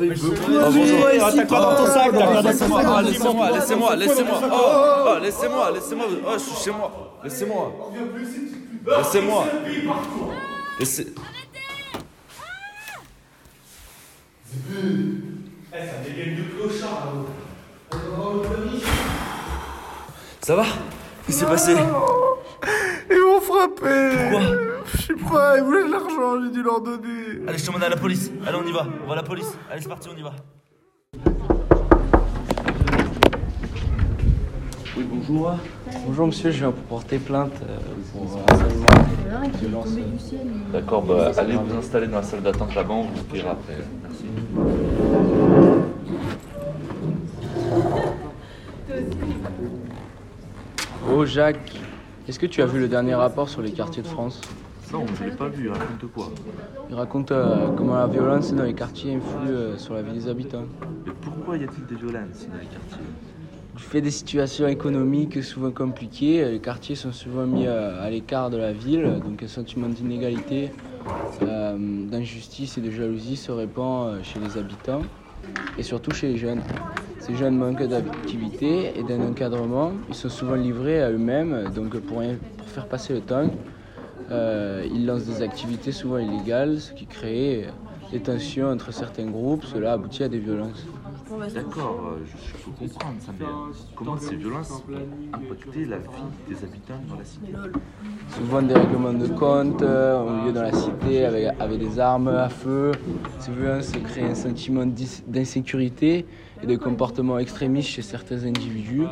Ah, bonjour. T'as quoi dans ton sac T'as quoi dans ton sac Ah, laissez-moi, laissez-moi, laissez-moi. Oh, oh, laissez-moi, laissez-moi. Oh, je suis chez moi. Laissez-moi. Laissez-moi. Laissez. Ça va? Qu'est-ce qui s'est passé? Ils m'ont frappé Pourquoi? Je sais pas, ils voulaient de l'argent, j'ai dû leur donner. Allez, je te demande à la police. Allez, on y va. On va à la police. Allez, c'est parti, on y va. Oui, bonjour. Bonjour monsieur, je viens pour porter plainte euh, pour euh, harcèlement, violence. D'accord, bah, allez vous installer dans la salle d'attente là-bas, on vous paiera après. Merci. Oh Jacques, est-ce que tu as vu le dernier rapport sur les quartiers de France? Non, je l'ai pas vu, raconte quoi Il raconte euh, comment la violence dans les quartiers influe euh, sur la vie des habitants. Mais pourquoi y a-t-il des violences dans les quartiers? Du fait des situations économiques souvent compliquées, euh, les quartiers sont souvent mis euh, à l'écart de la ville, donc un sentiment d'inégalité, euh, d'injustice et de jalousie se répand chez les habitants et surtout chez les jeunes. Ces jeunes manquent d'activité et d'un encadrement, ils sont souvent livrés à eux-mêmes, donc pour, rien- pour faire passer le temps, euh, ils lancent des activités souvent illégales, ce qui crée euh, des tensions entre certains groupes, cela aboutit à des violences. D'accord, euh, je, peux comprendre ça, mais comment ces violences ont impacté la vie des habitants dans la cité? Souvent des règlements de compte euh, au lieu dans la cité avec, avec des armes à feu. Ces violences créent un sentiment d'insécurité et de comportement extrémiste chez certains individus.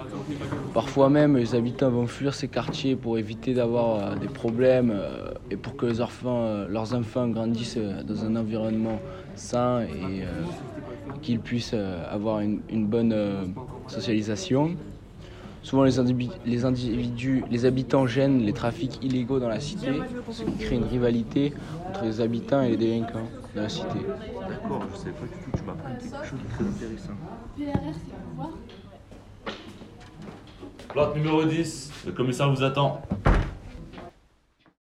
Parfois même, les habitants vont fuir ces quartiers pour éviter d'avoir euh, des problèmes euh, et pour que les enfants, euh, leurs enfants grandissent dans un environnement sain et qu'ils puissent avoir une, bonne socialisation. Souvent, les, individus, les individus, les habitants gênent les trafics illégaux dans la cité, ce qui crée une rivalité entre les habitants et les délinquants de la cité. D'accord, je savais pas du tout, tu m'apprends quelque chose de très intéressant. Plante numéro 10, le commissaire vous attend.